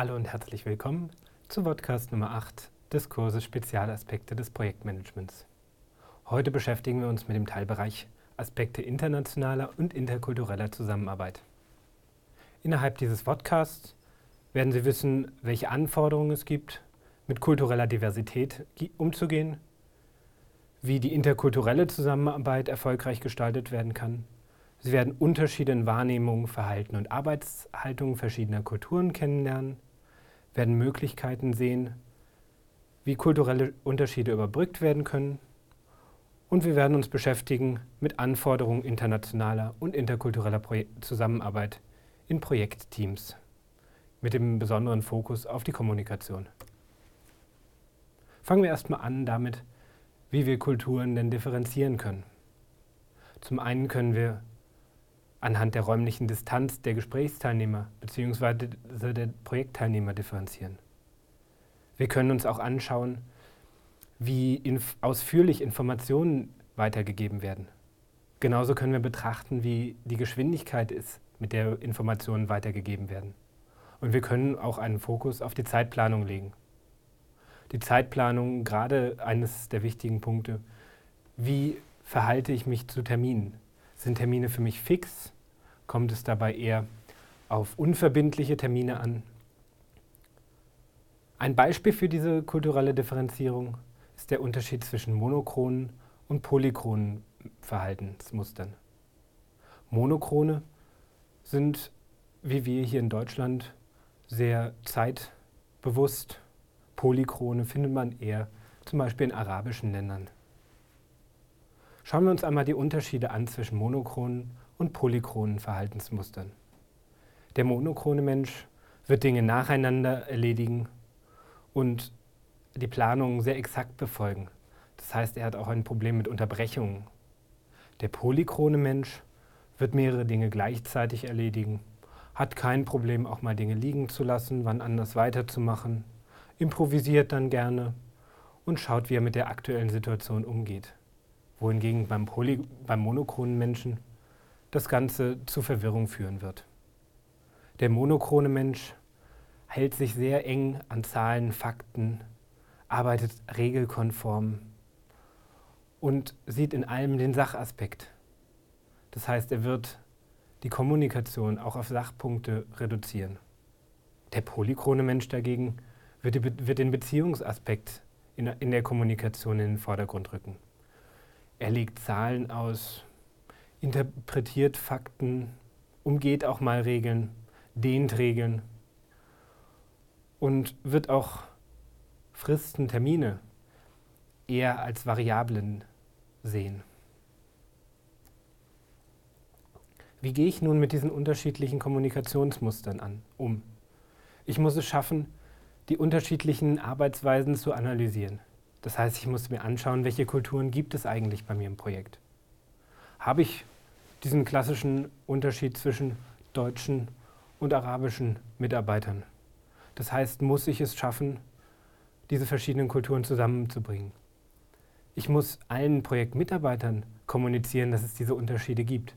Hallo und herzlich willkommen zu Podcast Nummer 8 des Kurses Spezialaspekte des Projektmanagements. Heute beschäftigen wir uns mit dem Teilbereich Aspekte internationaler und interkultureller Zusammenarbeit. Innerhalb dieses Podcasts werden Sie wissen, welche Anforderungen es gibt, mit kultureller Diversität umzugehen, wie die interkulturelle Zusammenarbeit erfolgreich gestaltet werden kann. Sie werden Unterschiede in Wahrnehmung, Verhalten und Arbeitshaltung verschiedener Kulturen kennenlernen, werden Möglichkeiten sehen, wie kulturelle Unterschiede überbrückt werden können und wir werden uns beschäftigen mit Anforderungen internationaler und interkultureller Proje Zusammenarbeit in Projektteams mit dem besonderen Fokus auf die Kommunikation. Fangen wir erstmal an damit, wie wir Kulturen denn differenzieren können. Zum einen können wir anhand der räumlichen Distanz der Gesprächsteilnehmer bzw. der Projektteilnehmer differenzieren. Wir können uns auch anschauen, wie inf ausführlich Informationen weitergegeben werden. Genauso können wir betrachten, wie die Geschwindigkeit ist, mit der Informationen weitergegeben werden. Und wir können auch einen Fokus auf die Zeitplanung legen. Die Zeitplanung, gerade eines der wichtigen Punkte, wie verhalte ich mich zu Terminen? Sind Termine für mich fix? Kommt es dabei eher auf unverbindliche Termine an? Ein Beispiel für diese kulturelle Differenzierung ist der Unterschied zwischen monochronen und polychronen Verhaltensmustern. Monochrone sind, wie wir hier in Deutschland, sehr zeitbewusst. Polychrone findet man eher zum Beispiel in arabischen Ländern. Schauen wir uns einmal die Unterschiede an zwischen monochronen und polychronen Verhaltensmustern. Der monochrone Mensch wird Dinge nacheinander erledigen und die Planung sehr exakt befolgen. Das heißt, er hat auch ein Problem mit Unterbrechungen. Der polychrone Mensch wird mehrere Dinge gleichzeitig erledigen, hat kein Problem, auch mal Dinge liegen zu lassen, wann anders weiterzumachen, improvisiert dann gerne und schaut, wie er mit der aktuellen Situation umgeht wohingegen beim, Poly beim monochronen Menschen das Ganze zu Verwirrung führen wird. Der monochrone Mensch hält sich sehr eng an Zahlen, Fakten, arbeitet regelkonform und sieht in allem den Sachaspekt. Das heißt, er wird die Kommunikation auch auf Sachpunkte reduzieren. Der polychrone Mensch dagegen wird, die, wird den Beziehungsaspekt in, in der Kommunikation in den Vordergrund rücken. Er legt Zahlen aus, interpretiert Fakten, umgeht auch mal Regeln, dehnt Regeln und wird auch Fristen, Termine eher als Variablen sehen. Wie gehe ich nun mit diesen unterschiedlichen Kommunikationsmustern an, um? Ich muss es schaffen, die unterschiedlichen Arbeitsweisen zu analysieren. Das heißt, ich muss mir anschauen, welche Kulturen gibt es eigentlich bei mir im Projekt. Habe ich diesen klassischen Unterschied zwischen deutschen und arabischen Mitarbeitern? Das heißt, muss ich es schaffen, diese verschiedenen Kulturen zusammenzubringen? Ich muss allen Projektmitarbeitern kommunizieren, dass es diese Unterschiede gibt.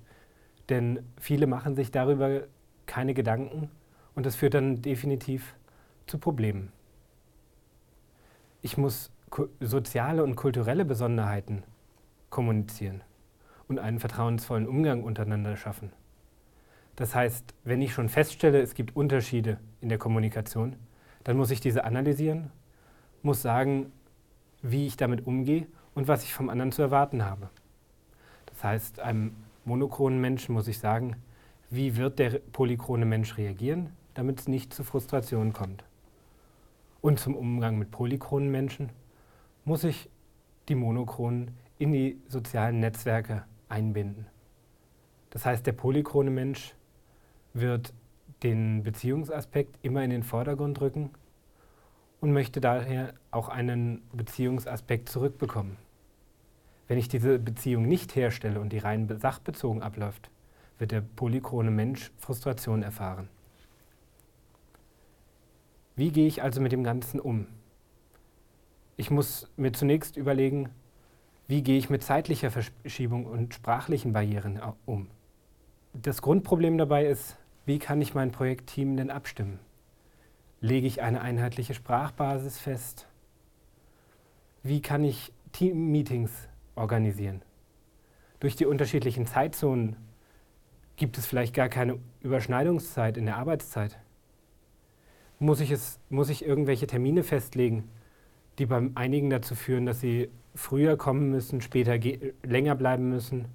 Denn viele machen sich darüber keine Gedanken und das führt dann definitiv zu Problemen. Ich muss soziale und kulturelle Besonderheiten kommunizieren und einen vertrauensvollen Umgang untereinander schaffen. Das heißt, wenn ich schon feststelle, es gibt Unterschiede in der Kommunikation, dann muss ich diese analysieren, muss sagen, wie ich damit umgehe und was ich vom anderen zu erwarten habe. Das heißt, einem monochronen Menschen muss ich sagen, wie wird der polychrone Mensch reagieren, damit es nicht zu Frustrationen kommt. Und zum Umgang mit polychronen Menschen muss ich die Monochronen in die sozialen Netzwerke einbinden. Das heißt, der polychrone Mensch wird den Beziehungsaspekt immer in den Vordergrund rücken und möchte daher auch einen Beziehungsaspekt zurückbekommen. Wenn ich diese Beziehung nicht herstelle und die rein sachbezogen abläuft, wird der polychrone Mensch Frustration erfahren. Wie gehe ich also mit dem Ganzen um? Ich muss mir zunächst überlegen, wie gehe ich mit zeitlicher Verschiebung und sprachlichen Barrieren um. Das Grundproblem dabei ist, wie kann ich mein Projektteam denn abstimmen? lege ich eine einheitliche Sprachbasis fest? Wie kann ich Team-Meetings organisieren? Durch die unterschiedlichen Zeitzonen gibt es vielleicht gar keine Überschneidungszeit in der Arbeitszeit. Muss ich, es, muss ich irgendwelche Termine festlegen, die beim einigen dazu führen, dass sie früher kommen müssen, später länger bleiben müssen?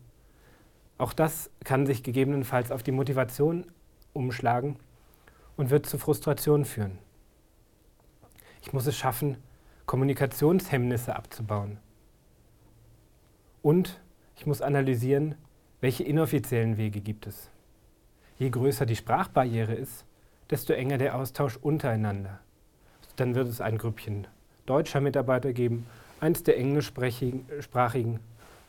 Auch das kann sich gegebenenfalls auf die Motivation umschlagen und wird zu Frustration führen. Ich muss es schaffen, Kommunikationshemmnisse abzubauen. Und ich muss analysieren, welche inoffiziellen Wege gibt es. Je größer die Sprachbarriere ist, desto enger der Austausch untereinander. Dann wird es ein Grüppchen deutscher Mitarbeiter geben, eins der englischsprachigen,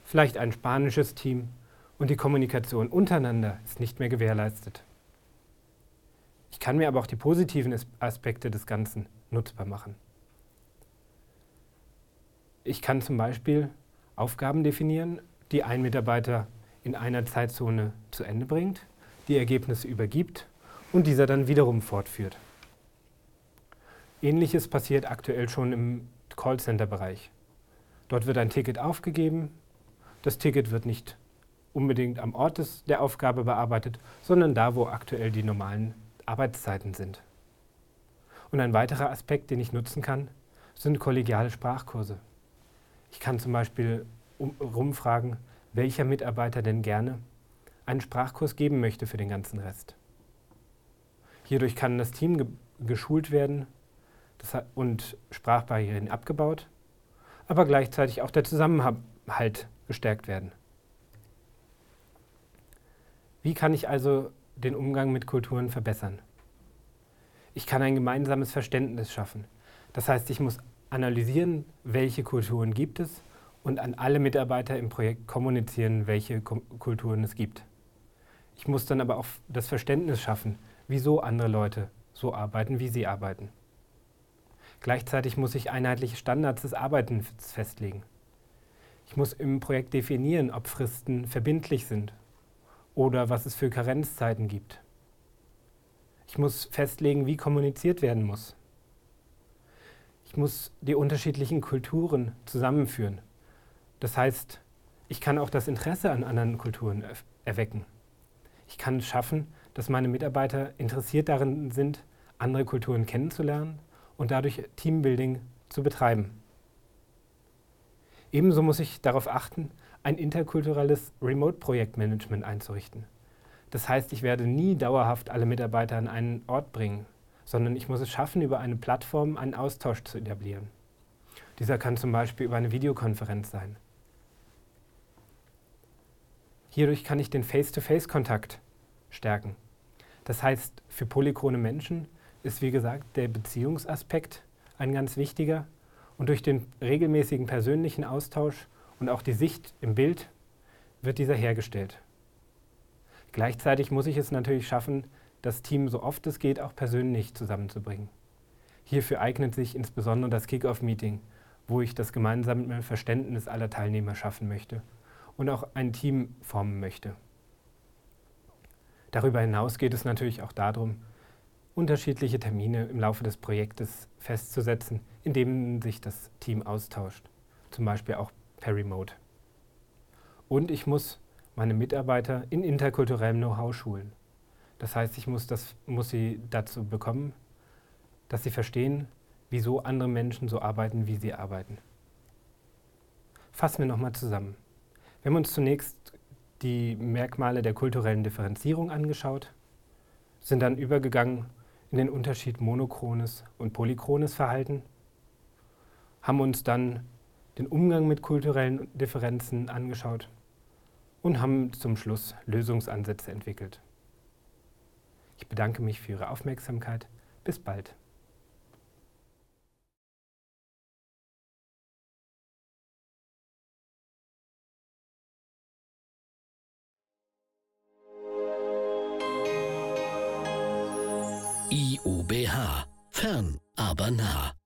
vielleicht ein spanisches Team und die Kommunikation untereinander ist nicht mehr gewährleistet. Ich kann mir aber auch die positiven Aspekte des Ganzen nutzbar machen. Ich kann zum Beispiel Aufgaben definieren, die ein Mitarbeiter in einer Zeitzone zu Ende bringt, die Ergebnisse übergibt und dieser dann wiederum fortführt. Ähnliches passiert aktuell schon im Callcenter-Bereich. Dort wird ein Ticket aufgegeben. Das Ticket wird nicht unbedingt am Ort des, der Aufgabe bearbeitet, sondern da, wo aktuell die normalen Arbeitszeiten sind. Und ein weiterer Aspekt, den ich nutzen kann, sind kollegiale Sprachkurse. Ich kann zum Beispiel um, rumfragen, welcher Mitarbeiter denn gerne einen Sprachkurs geben möchte für den ganzen Rest. Hierdurch kann das Team ge geschult werden und Sprachbarrieren abgebaut, aber gleichzeitig auch der Zusammenhalt gestärkt werden. Wie kann ich also den Umgang mit Kulturen verbessern? Ich kann ein gemeinsames Verständnis schaffen. Das heißt, ich muss analysieren, welche Kulturen gibt es und an alle Mitarbeiter im Projekt kommunizieren, welche Kulturen es gibt. Ich muss dann aber auch das Verständnis schaffen, wieso andere Leute so arbeiten, wie sie arbeiten. Gleichzeitig muss ich einheitliche Standards des Arbeitens festlegen. Ich muss im Projekt definieren, ob Fristen verbindlich sind oder was es für Karenzzeiten gibt. Ich muss festlegen, wie kommuniziert werden muss. Ich muss die unterschiedlichen Kulturen zusammenführen. Das heißt, ich kann auch das Interesse an anderen Kulturen erwecken. Ich kann es schaffen, dass meine Mitarbeiter interessiert darin sind, andere Kulturen kennenzulernen und dadurch Teambuilding zu betreiben. Ebenso muss ich darauf achten, ein interkulturelles Remote-Projektmanagement einzurichten. Das heißt, ich werde nie dauerhaft alle Mitarbeiter an einen Ort bringen, sondern ich muss es schaffen, über eine Plattform einen Austausch zu etablieren. Dieser kann zum Beispiel über eine Videokonferenz sein. Hierdurch kann ich den Face-to-Face-Kontakt stärken. Das heißt, für polychrone Menschen ist, wie gesagt, der Beziehungsaspekt ein ganz wichtiger. Und durch den regelmäßigen persönlichen Austausch und auch die Sicht im Bild wird dieser hergestellt. Gleichzeitig muss ich es natürlich schaffen, das Team so oft es geht auch persönlich zusammenzubringen. Hierfür eignet sich insbesondere das Kick-Off-Meeting, wo ich das gemeinsame Verständnis aller Teilnehmer schaffen möchte und auch ein Team formen möchte. Darüber hinaus geht es natürlich auch darum, unterschiedliche Termine im Laufe des Projektes festzusetzen, in denen sich das Team austauscht, zum Beispiel auch per Remote. Und ich muss meine Mitarbeiter in interkulturellem Know-how schulen. Das heißt, ich muss, das, muss sie dazu bekommen, dass sie verstehen, wieso andere Menschen so arbeiten, wie sie arbeiten. Fassen wir nochmal zusammen. Wir haben uns zunächst die Merkmale der kulturellen Differenzierung angeschaut, sind dann übergegangen in den Unterschied monochrones und polychrones Verhalten, haben uns dann den Umgang mit kulturellen Differenzen angeschaut und haben zum Schluss Lösungsansätze entwickelt. Ich bedanke mich für Ihre Aufmerksamkeit. Bis bald. IUBH. Fern, aber nah.